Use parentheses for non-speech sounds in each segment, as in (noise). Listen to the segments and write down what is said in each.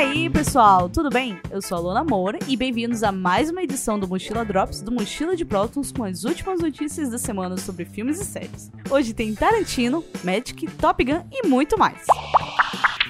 aí, pessoal, tudo bem? Eu sou a Lona Moura e bem-vindos a mais uma edição do Mochila Drops do Mochila de Prótons com as últimas notícias da semana sobre filmes e séries. Hoje tem Tarantino, Magic, Top Gun e muito mais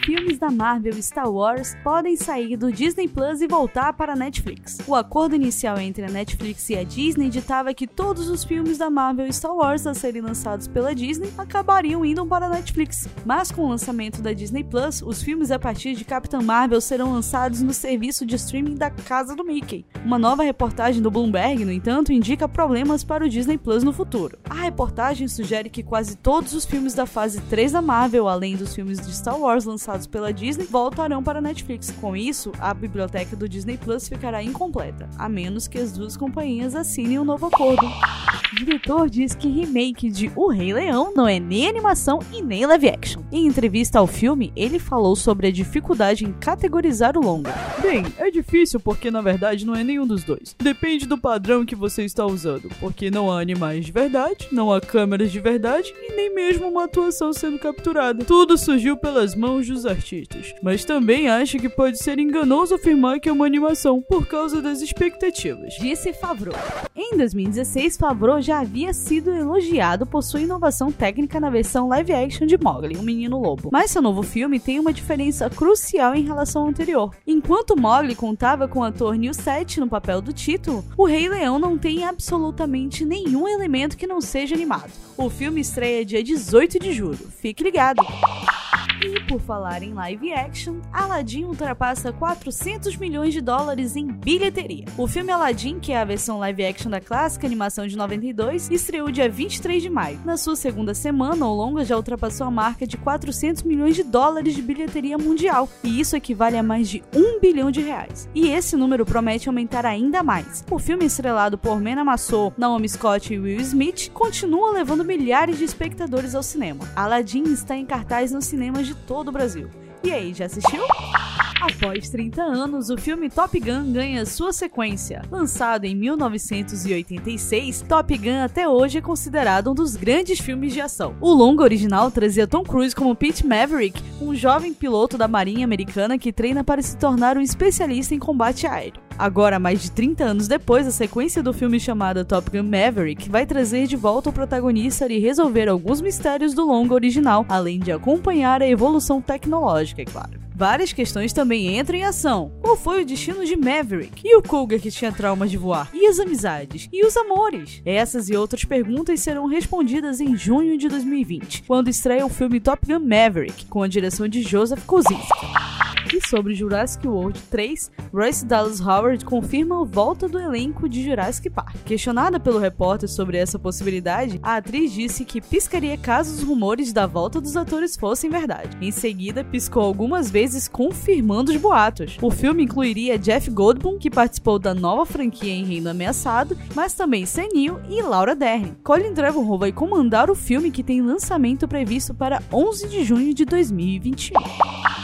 filmes da Marvel e Star Wars podem sair do Disney Plus e voltar para a Netflix. O acordo inicial entre a Netflix e a Disney ditava que todos os filmes da Marvel e Star Wars a serem lançados pela Disney acabariam indo para a Netflix. Mas com o lançamento da Disney Plus, os filmes a partir de Capitã Marvel serão lançados no serviço de streaming da casa do Mickey. Uma nova reportagem do Bloomberg, no entanto, indica problemas para o Disney Plus no futuro. A reportagem sugere que quase todos os filmes da fase 3 da Marvel, além dos filmes de Star Wars lançados lançados pela Disney voltarão para a Netflix. Com isso, a biblioteca do Disney Plus ficará incompleta, a menos que as duas companhias assinem um novo acordo. O diretor diz que remake de O Rei Leão não é nem animação e nem live action. Em entrevista ao filme, ele falou sobre a dificuldade em categorizar o longa. Bem, é difícil porque na verdade não é nenhum dos dois. Depende do padrão que você está usando, porque não há animais de verdade, não há câmeras de verdade e nem mesmo uma atuação sendo capturada. Tudo surgiu pelas mãos dos artistas, mas também acho que pode ser enganoso afirmar que é uma animação por causa das expectativas. Disse Favreau. Em 2016, Favreau já havia sido elogiado por sua inovação técnica na versão live action de Mowgli, o Menino Lobo. Mas seu novo filme tem uma diferença crucial em relação ao anterior. Enquanto Mowgli contava com o ator Set no papel do título, o Rei Leão não tem absolutamente nenhum elemento que não seja animado. O filme estreia dia 18 de julho. Fique ligado! E por falar em live action, Aladdin ultrapassa 400 milhões de dólares em bilheteria. O filme Aladdin, que é a versão live action da clássica animação de 92, estreou dia 23 de maio. Na sua segunda semana, o longa já ultrapassou a marca de 400 milhões de dólares de bilheteria mundial, e isso equivale a mais de 1 bilhão de reais. E esse número promete aumentar ainda mais. O filme estrelado por Mena Massou, Naomi Scott e Will Smith continua levando milhares de espectadores ao cinema. Aladdin está em cartaz nos cinemas de todo o Brasil. E aí, já assistiu? Após 30 anos, o filme Top Gun ganha sua sequência. Lançado em 1986, Top Gun até hoje é considerado um dos grandes filmes de ação. O longa original trazia Tom Cruise como Pete Maverick, um jovem piloto da Marinha Americana que treina para se tornar um especialista em combate aéreo. Agora, mais de 30 anos depois, a sequência do filme chamada Top Gun Maverick vai trazer de volta o protagonista e resolver alguns mistérios do longa original, além de acompanhar a evolução tecnológica, é claro. Várias questões também entram em ação. Qual foi o destino de Maverick? E o Cougar que tinha traumas de voar? E as amizades? E os amores? Essas e outras perguntas serão respondidas em junho de 2020, quando estreia o filme Top Gun Maverick, com a direção de Joseph Kosinski. E sobre Jurassic World 3, Royce Dallas Howard confirma a volta do elenco de Jurassic Park. Questionada pelo repórter sobre essa possibilidade, a atriz disse que piscaria caso os rumores da volta dos atores fossem verdade. Em seguida, piscou algumas vezes confirmando os boatos. O filme incluiria Jeff Goldblum, que participou da nova franquia em Reino Ameaçado, mas também Sam Neill e Laura Dern. Colin Trevorrow vai comandar o filme que tem lançamento previsto para 11 de junho de 2021.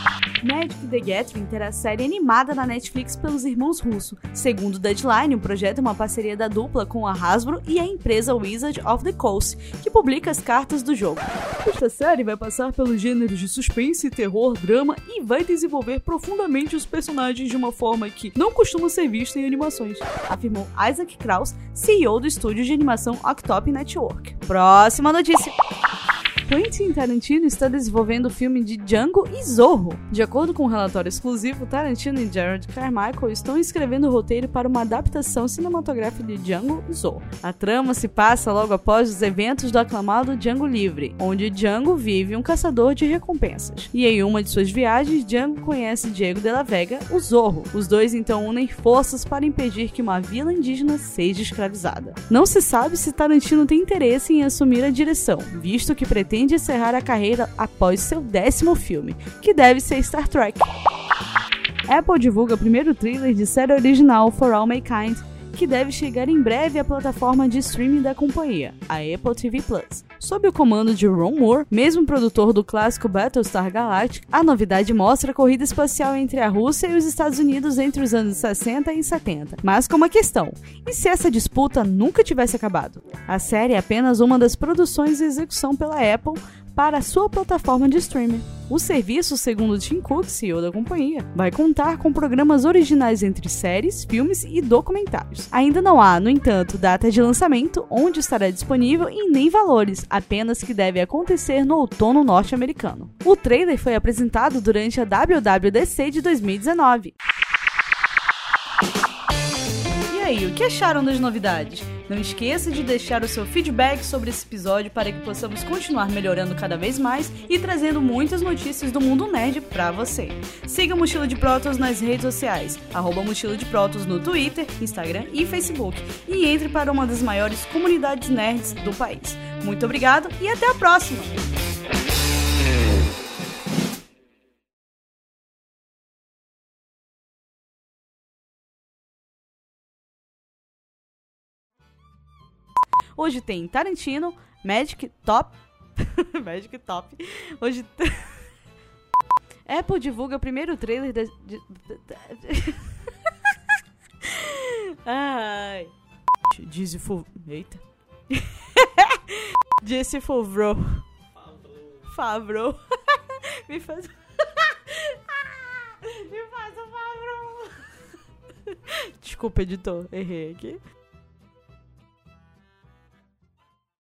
Magic the Gathering terá série animada na Netflix pelos irmãos Russo. Segundo Deadline, o projeto é uma parceria da dupla com a Hasbro e a empresa Wizard of the Coast, que publica as cartas do jogo. Esta série vai passar pelos gêneros de suspense, terror, drama e vai desenvolver profundamente os personagens de uma forma que não costuma ser vista em animações, afirmou Isaac Krauss, CEO do estúdio de animação Octop Network. Próxima notícia. Quentin Tarantino está desenvolvendo o filme de Django e Zorro. De acordo com um relatório exclusivo, Tarantino e Jared Carmichael estão escrevendo o roteiro para uma adaptação cinematográfica de Django e Zorro. A trama se passa logo após os eventos do aclamado Django Livre, onde Django vive um caçador de recompensas. E em uma de suas viagens, Django conhece Diego de la Vega, o Zorro. Os dois então unem forças para impedir que uma vila indígena seja escravizada. Não se sabe se Tarantino tem interesse em assumir a direção, visto que pretende pretende encerrar a carreira após seu décimo filme, que deve ser Star Trek. Apple divulga o primeiro thriller de série original For All Mankind, que deve chegar em breve à plataforma de streaming da companhia, a Apple TV Plus. Sob o comando de Ron Moore, mesmo produtor do clássico Battlestar Galactica, a novidade mostra a corrida espacial entre a Rússia e os Estados Unidos entre os anos 60 e 70. Mas com uma questão: e se essa disputa nunca tivesse acabado? A série é apenas uma das produções de execução pela Apple para a sua plataforma de streaming. O serviço, segundo Tim Cook, CEO da companhia, vai contar com programas originais entre séries, filmes e documentários. Ainda não há, no entanto, data de lançamento, onde estará disponível e nem valores, apenas que deve acontecer no outono norte-americano. O trailer foi apresentado durante a WWDC de 2019. Aí, o que acharam das novidades? Não esqueça de deixar o seu feedback sobre esse episódio para que possamos continuar melhorando cada vez mais e trazendo muitas notícias do mundo nerd pra você. Siga a Mochila de Protos nas redes sociais, arroba Mochila de Protos no Twitter, Instagram e Facebook, e entre para uma das maiores comunidades nerds do país. Muito obrigado e até a próxima! Hoje tem Tarantino, Magic Top. (laughs) Magic Top. Hoje. (laughs) Apple divulga o primeiro trailer da. de- (laughs) Ai. Dizzy Fo... Eita. Jesse Favreau. Favreau. Me faz. Me faz o Favreau. Desculpa, editor. Errei aqui.